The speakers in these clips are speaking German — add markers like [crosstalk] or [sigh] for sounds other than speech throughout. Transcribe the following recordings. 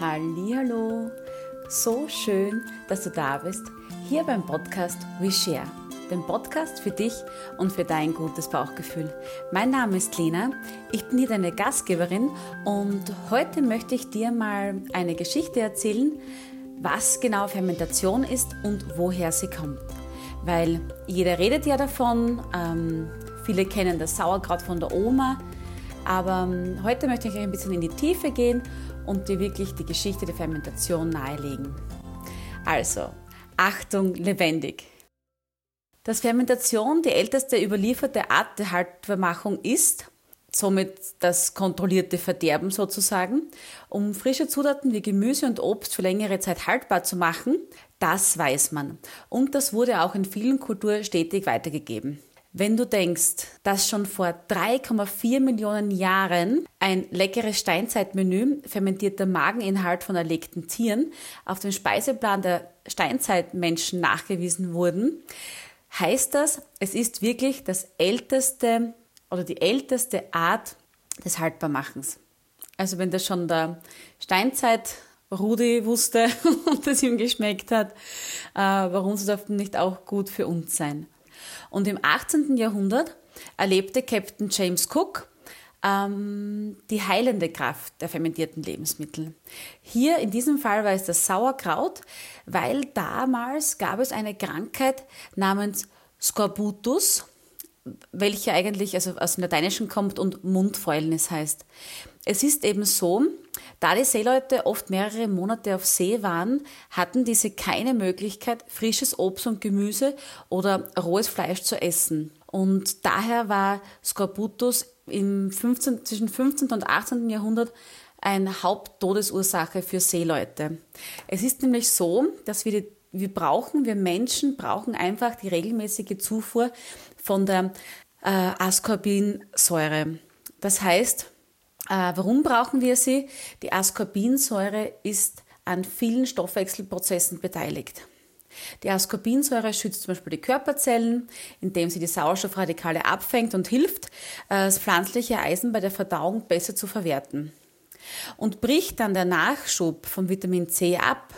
Hallo, so schön, dass du da bist, hier beim Podcast We Share, dem Podcast für dich und für dein gutes Bauchgefühl. Mein Name ist Lena, ich bin hier deine Gastgeberin und heute möchte ich dir mal eine Geschichte erzählen, was genau Fermentation ist und woher sie kommt. Weil jeder redet ja davon, ähm, viele kennen das Sauerkraut von der Oma, aber ähm, heute möchte ich ein bisschen in die Tiefe gehen und dir wirklich die Geschichte der Fermentation nahelegen. Also, Achtung, lebendig. Dass Fermentation die älteste überlieferte Art der Haltbarmachung ist, somit das kontrollierte Verderben sozusagen, um frische Zutaten wie Gemüse und Obst für längere Zeit haltbar zu machen, das weiß man. Und das wurde auch in vielen Kulturen stetig weitergegeben. Wenn du denkst, dass schon vor 3,4 Millionen Jahren ein leckeres Steinzeitmenü fermentierter Mageninhalt von erlegten Tieren auf dem Speiseplan der Steinzeitmenschen nachgewiesen wurden, heißt das, es ist wirklich das älteste oder die älteste Art des Haltbarmachens. Also wenn das schon der Steinzeit Rudi wusste [laughs] und es ihm geschmeckt hat, äh, warum soll das nicht auch gut für uns sein? Und im 18. Jahrhundert erlebte Captain James Cook ähm, die heilende Kraft der fermentierten Lebensmittel. Hier in diesem Fall war es das Sauerkraut, weil damals gab es eine Krankheit namens Scorbutus, welche eigentlich also aus dem Lateinischen kommt und Mundfäulnis heißt. Es ist eben so, da die Seeleute oft mehrere Monate auf See waren, hatten diese keine Möglichkeit, frisches Obst und Gemüse oder rohes Fleisch zu essen. Und daher war Scorbutus im 15, zwischen 15. und 18. Jahrhundert eine Haupttodesursache für Seeleute. Es ist nämlich so, dass wir, die, wir brauchen, wir Menschen brauchen einfach die regelmäßige Zufuhr von der äh, Ascorbinsäure. Das heißt, äh, warum brauchen wir sie? Die Ascorbinsäure ist an vielen Stoffwechselprozessen beteiligt. Die Ascorbinsäure schützt zum Beispiel die Körperzellen, indem sie die Sauerstoffradikale abfängt und hilft, äh, das pflanzliche Eisen bei der Verdauung besser zu verwerten. Und bricht dann der Nachschub von Vitamin C ab,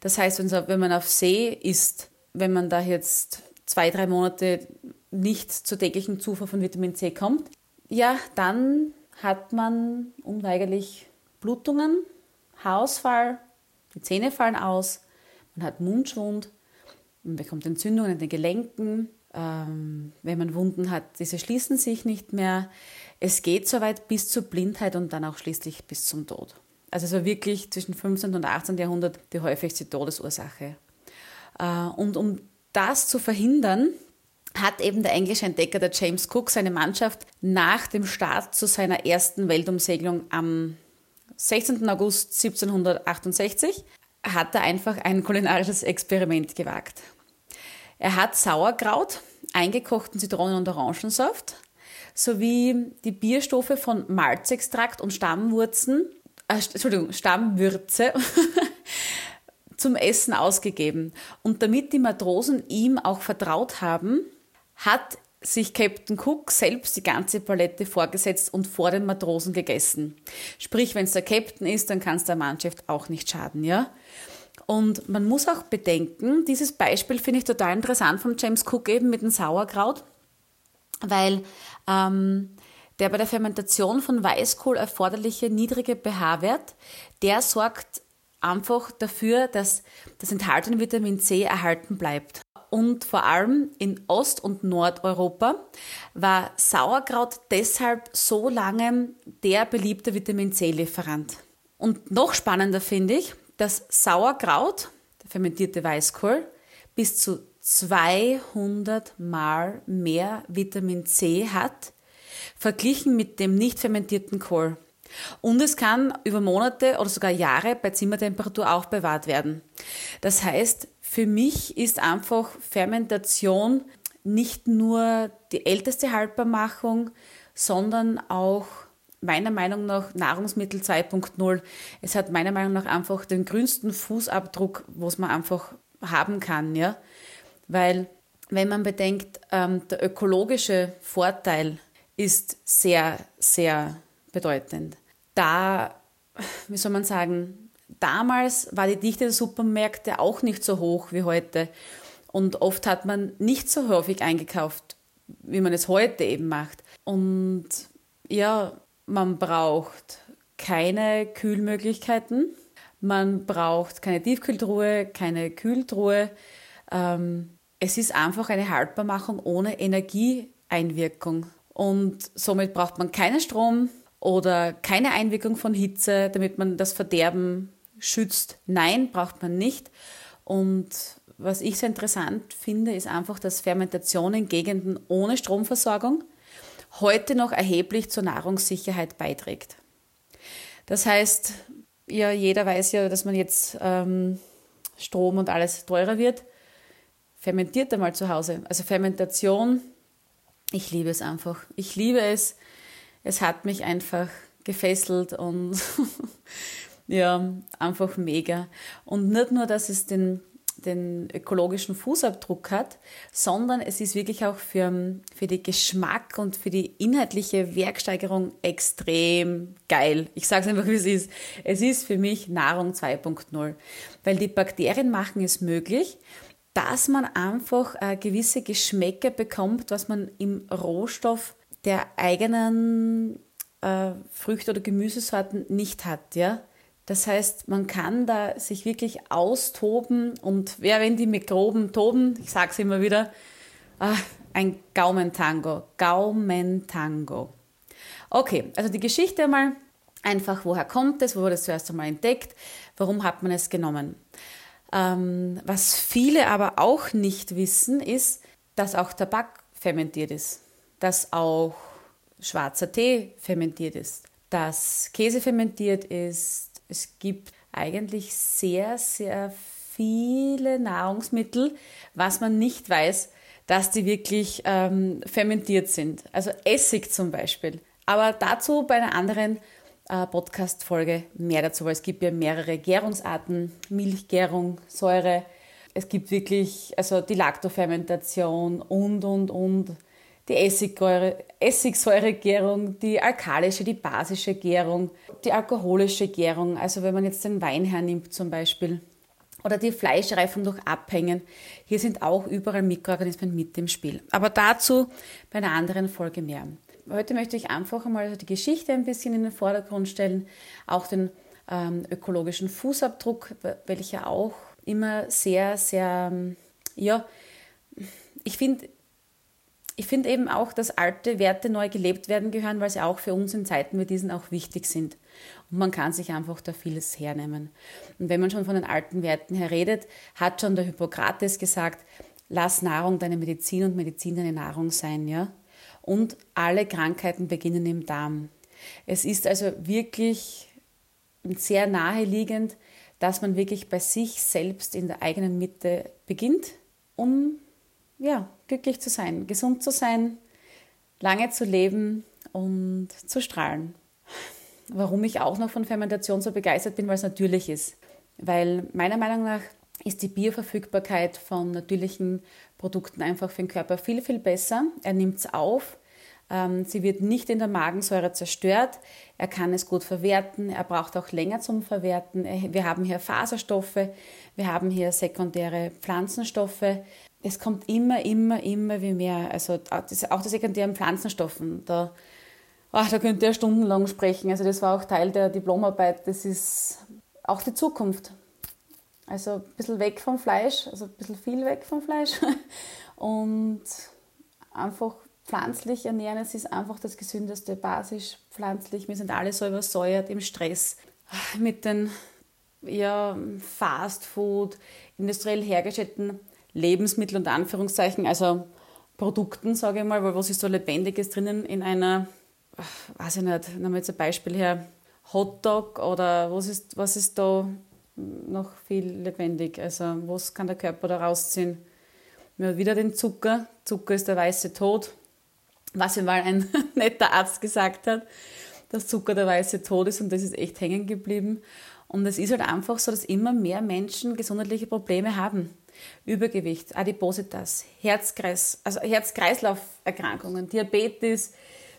das heißt, wenn man auf See ist, wenn man da jetzt zwei, drei Monate nicht zur täglichen Zufuhr von Vitamin C kommt, ja, dann hat man unweigerlich Blutungen, Haarausfall, die Zähne fallen aus, man hat Mundschwund, man bekommt Entzündungen in den Gelenken, ähm, wenn man Wunden hat, diese schließen sich nicht mehr. Es geht soweit bis zur Blindheit und dann auch schließlich bis zum Tod. Also es war wirklich zwischen 15. und 18. Jahrhundert die häufigste Todesursache. Äh, und um das zu verhindern, hat eben der englische Entdecker, der James Cook, seine Mannschaft nach dem Start zu seiner ersten Weltumsegelung am 16. August 1768 hat er einfach ein kulinarisches Experiment gewagt. Er hat Sauerkraut, eingekochten Zitronen- und Orangensaft sowie die Bierstoffe von Malzextrakt und Stammwurzen, äh, Entschuldigung, Stammwürze [laughs] zum Essen ausgegeben. Und damit die Matrosen ihm auch vertraut haben, hat sich Captain Cook selbst die ganze Palette vorgesetzt und vor den Matrosen gegessen. Sprich, wenn es der Captain ist, dann kann es der Mannschaft auch nicht schaden, ja? Und man muss auch bedenken, dieses Beispiel finde ich total interessant von James Cook eben mit dem Sauerkraut, weil ähm, der bei der Fermentation von Weißkohl erforderliche niedrige pH-Wert, der sorgt einfach dafür, dass das enthaltene Vitamin C erhalten bleibt und vor allem in Ost- und Nordeuropa war Sauerkraut deshalb so lange der beliebte Vitamin C-Lieferant. Und noch spannender finde ich, dass Sauerkraut, der fermentierte Weißkohl, bis zu 200 Mal mehr Vitamin C hat, verglichen mit dem nicht fermentierten Kohl. Und es kann über Monate oder sogar Jahre bei Zimmertemperatur aufbewahrt werden. Das heißt, für mich ist einfach Fermentation nicht nur die älteste Haltbarmachung, sondern auch meiner Meinung nach Nahrungsmittel 2.0. Es hat meiner Meinung nach einfach den grünsten Fußabdruck, was man einfach haben kann, ja. Weil, wenn man bedenkt, ähm, der ökologische Vorteil ist sehr, sehr bedeutend. Da, wie soll man sagen, damals war die Dichte der Supermärkte auch nicht so hoch wie heute. Und oft hat man nicht so häufig eingekauft, wie man es heute eben macht. Und ja, man braucht keine Kühlmöglichkeiten. Man braucht keine Tiefkühltruhe, keine Kühltruhe. Ähm, es ist einfach eine Haltbarmachung ohne Energieeinwirkung. Und somit braucht man keinen Strom oder keine Einwirkung von Hitze, damit man das Verderben schützt. Nein, braucht man nicht. Und was ich sehr interessant finde, ist einfach, dass Fermentation in Gegenden ohne Stromversorgung heute noch erheblich zur Nahrungssicherheit beiträgt. Das heißt, ja, jeder weiß ja, dass man jetzt ähm, Strom und alles teurer wird. Fermentiert einmal zu Hause. Also Fermentation, ich liebe es einfach. Ich liebe es. Es hat mich einfach gefesselt und [laughs] ja, einfach mega. Und nicht nur, dass es den den ökologischen Fußabdruck hat, sondern es ist wirklich auch für, für den Geschmack und für die inhaltliche Werksteigerung extrem geil. Ich sage es einfach, wie es ist. Es ist für mich Nahrung 2.0, weil die Bakterien machen es möglich, dass man einfach äh, gewisse Geschmäcke bekommt, was man im Rohstoff der eigenen äh, Früchte- oder Gemüsesorten nicht hat. Ja? Das heißt, man kann da sich wirklich austoben und wer, wenn die Mikroben toben, ich sage es immer wieder, ah, ein Gaumentango, Gaumentango. Okay, also die Geschichte einmal, einfach woher kommt es, wo wurde es zuerst einmal entdeckt, warum hat man es genommen. Ähm, was viele aber auch nicht wissen, ist, dass auch Tabak fermentiert ist, dass auch schwarzer Tee fermentiert ist, dass Käse fermentiert ist, es gibt eigentlich sehr, sehr viele Nahrungsmittel, was man nicht weiß, dass die wirklich ähm, fermentiert sind. Also Essig zum Beispiel. Aber dazu bei einer anderen äh, Podcast-Folge mehr dazu, weil es gibt ja mehrere Gärungsarten, Milchgärung, Säure. Es gibt wirklich, also die Lactofermentation und, und, und die Essigsäuregärung, die alkalische, die basische Gärung, die alkoholische Gärung, also wenn man jetzt den Wein hernimmt zum Beispiel, oder die Fleischreifung durch Abhängen. Hier sind auch überall Mikroorganismen mit im Spiel. Aber dazu bei einer anderen Folge mehr. Heute möchte ich einfach einmal die Geschichte ein bisschen in den Vordergrund stellen, auch den ähm, ökologischen Fußabdruck, welcher auch immer sehr, sehr, ähm, ja, ich finde, ich finde eben auch, dass alte Werte neu gelebt werden gehören, weil sie auch für uns in Zeiten wie diesen auch wichtig sind. Und man kann sich einfach da vieles hernehmen. Und wenn man schon von den alten Werten her redet, hat schon der Hippokrates gesagt, lass Nahrung deine Medizin und Medizin deine Nahrung sein, ja? Und alle Krankheiten beginnen im Darm. Es ist also wirklich sehr naheliegend, dass man wirklich bei sich selbst in der eigenen Mitte beginnt, um ja, glücklich zu sein, gesund zu sein, lange zu leben und zu strahlen. Warum ich auch noch von Fermentation so begeistert bin, weil es natürlich ist. Weil meiner Meinung nach ist die Bioverfügbarkeit von natürlichen Produkten einfach für den Körper viel, viel besser. Er nimmt es auf. Ähm, sie wird nicht in der Magensäure zerstört. Er kann es gut verwerten. Er braucht auch länger zum Verwerten. Wir haben hier Faserstoffe. Wir haben hier sekundäre Pflanzenstoffe es kommt immer, immer, immer wie mehr. Also auch die sekundären Pflanzenstoffen, da, ach, da könnt ihr stundenlang sprechen. Also das war auch Teil der Diplomarbeit. Das ist auch die Zukunft. Also ein bisschen weg vom Fleisch, also ein bisschen viel weg vom Fleisch [laughs] und einfach pflanzlich ernähren. Es ist einfach das gesündeste, basisch, pflanzlich. Wir sind alle so übersäuert im Stress mit den ja, Fast Food, industriell hergestellten Lebensmittel und Anführungszeichen, also Produkten, sage ich mal, weil was ist so Lebendiges drinnen in einer, weiß ich nicht, nehmen wir jetzt ein Beispiel her, Hotdog oder was ist, was ist da noch viel lebendig? Also was kann der Körper da rausziehen? Wir haben wieder den Zucker. Zucker ist der weiße Tod. Was mir mal ein [laughs] netter Arzt gesagt hat, dass Zucker der weiße Tod ist und das ist echt hängen geblieben. Und es ist halt einfach so, dass immer mehr Menschen gesundheitliche Probleme haben. Übergewicht, Adipositas, Herzkreis, also Herz-Kreislauf-Erkrankungen, Diabetes,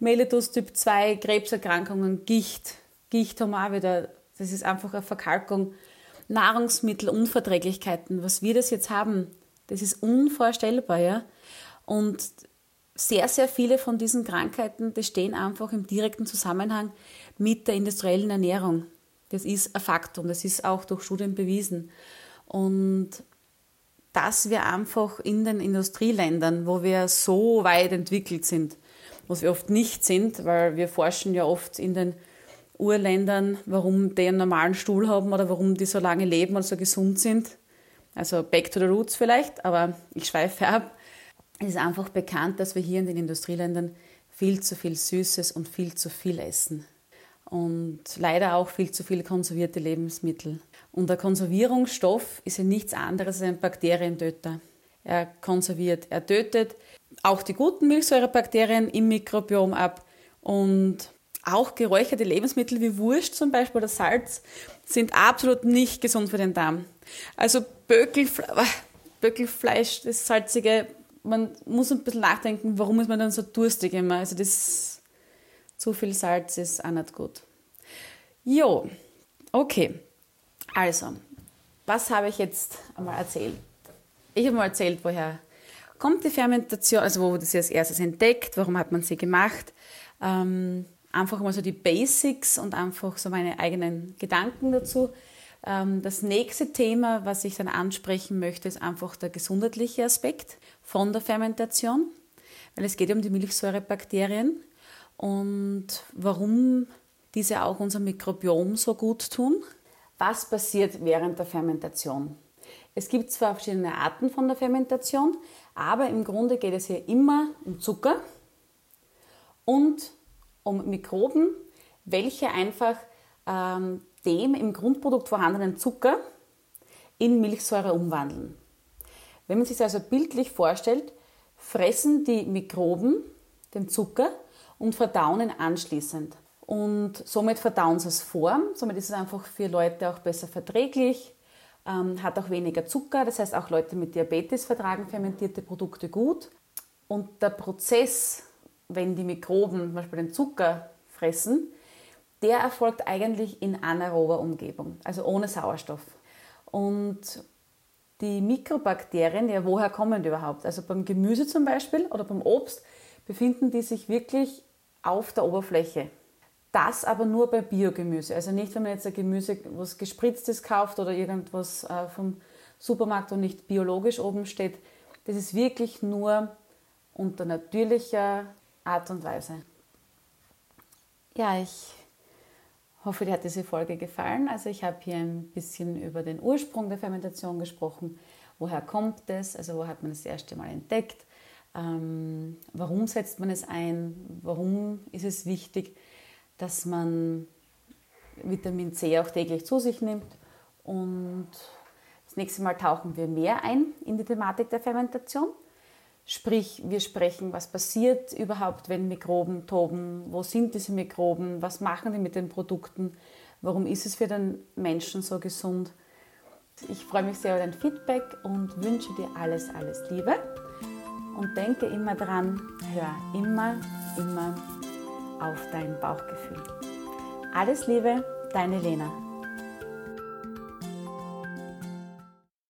Mellitus Typ 2, Krebserkrankungen, Gicht. Gicht haben wir auch wieder Das ist einfach eine Verkalkung. Nahrungsmittelunverträglichkeiten, was wir das jetzt haben, das ist unvorstellbar, ja. Und sehr, sehr viele von diesen Krankheiten, die stehen einfach im direkten Zusammenhang mit der industriellen Ernährung. Das ist ein Faktum, das ist auch durch Studien bewiesen. Und dass wir einfach in den Industrieländern, wo wir so weit entwickelt sind, was wir oft nicht sind, weil wir forschen ja oft in den Urländern, warum die einen normalen Stuhl haben oder warum die so lange leben und so gesund sind. Also back to the roots vielleicht, aber ich schweife ab. Es ist einfach bekannt, dass wir hier in den Industrieländern viel zu viel Süßes und viel zu viel essen. Und leider auch viel zu viele konservierte Lebensmittel. Und der Konservierungsstoff ist ja nichts anderes als ein Bakterientöter. Er konserviert, er tötet auch die guten Milchsäurebakterien im Mikrobiom ab und auch geräucherte Lebensmittel wie Wurst zum Beispiel oder Salz sind absolut nicht gesund für den Darm. Also Bökelfle Bökelfleisch, das salzige, man muss ein bisschen nachdenken, warum ist man dann so durstig immer. Also das zu viel Salz ist auch nicht gut. Jo, okay. Also, was habe ich jetzt einmal erzählt? Ich habe mal erzählt, woher kommt die Fermentation, also wo wurde sie als erstes entdeckt, warum hat man sie gemacht. Ähm, einfach mal so die Basics und einfach so meine eigenen Gedanken dazu. Ähm, das nächste Thema, was ich dann ansprechen möchte, ist einfach der gesundheitliche Aspekt von der Fermentation, weil es geht um die Milchsäurebakterien und warum diese auch unser Mikrobiom so gut tun. Was passiert während der Fermentation? Es gibt zwar verschiedene Arten von der Fermentation, aber im Grunde geht es hier immer um Zucker und um Mikroben, welche einfach ähm, dem im Grundprodukt vorhandenen Zucker in Milchsäure umwandeln. Wenn man sich das also bildlich vorstellt, fressen die Mikroben den Zucker und verdauen ihn anschließend. Und somit verdauen sie es vor. Somit ist es einfach für Leute auch besser verträglich, ähm, hat auch weniger Zucker. Das heißt, auch Leute mit Diabetes vertragen fermentierte Produkte gut. Und der Prozess wenn die Mikroben zum Beispiel den Zucker fressen, der erfolgt eigentlich in anaerober Umgebung, also ohne Sauerstoff. Und die Mikrobakterien, ja, woher kommen die überhaupt? Also beim Gemüse zum Beispiel oder beim Obst befinden die sich wirklich auf der Oberfläche. Das aber nur bei Biogemüse. Also nicht, wenn man jetzt ein Gemüse, was gespritztes kauft oder irgendwas äh, vom Supermarkt und nicht biologisch oben steht. Das ist wirklich nur unter natürlicher Art und Weise. Ja, ich hoffe, dir hat diese Folge gefallen. Also ich habe hier ein bisschen über den Ursprung der Fermentation gesprochen. Woher kommt es? Also wo hat man es das erste Mal entdeckt? Ähm, warum setzt man es ein? Warum ist es wichtig, dass man Vitamin C auch täglich zu sich nimmt? Und das nächste Mal tauchen wir mehr ein in die Thematik der Fermentation. Sprich, wir sprechen, was passiert überhaupt, wenn Mikroben toben, wo sind diese Mikroben, was machen die mit den Produkten, warum ist es für den Menschen so gesund. Ich freue mich sehr über dein Feedback und wünsche dir alles, alles Liebe. Und denke immer dran, hör immer, immer auf dein Bauchgefühl. Alles Liebe, deine Lena.